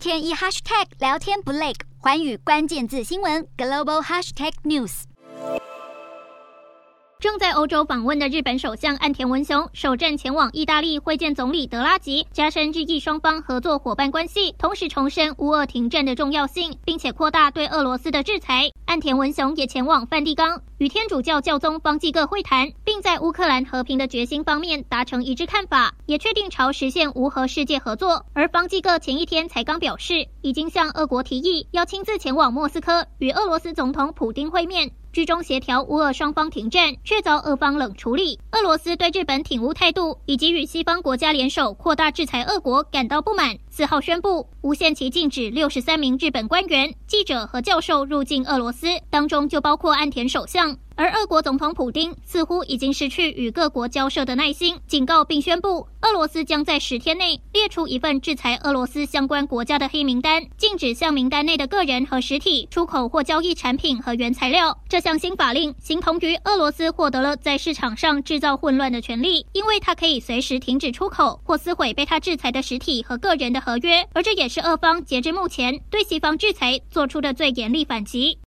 天一 hashtag 聊天不累，寰宇关键字新闻 global hashtag news。正在欧洲访问的日本首相岸田文雄首站前往意大利会见总理德拉吉，加深日意双方合作伙伴关系，同时重申乌俄停战的重要性，并且扩大对俄罗斯的制裁。岸田文雄也前往梵蒂冈与天主教教宗方济各会谈，并在乌克兰和平的决心方面达成一致看法，也确定朝实现无核世界合作。而方济各前一天才刚表示，已经向俄国提议要亲自前往莫斯科与俄罗斯总统普丁会面。居中协调乌俄双方停战，却遭俄方冷处理。俄罗斯对日本挺乌态度以及与西方国家联手扩大制裁俄国感到不满，四号宣布无限期禁止六十三名日本官员、记者和教授入境俄罗斯，当中就包括岸田首相。而俄国总统普丁似乎已经失去与各国交涉的耐心，警告并宣布，俄罗斯将在十天内列出一份制裁俄罗斯相关国家的黑名单，禁止向名单内的个人和实体出口或交易产品和原材料。这项新法令形同于俄罗斯获得了在市场上制造混乱的权利，因为它可以随时停止出口或撕毁被它制裁的实体和个人的合约，而这也是俄方截至目前对西方制裁做出的最严厉反击。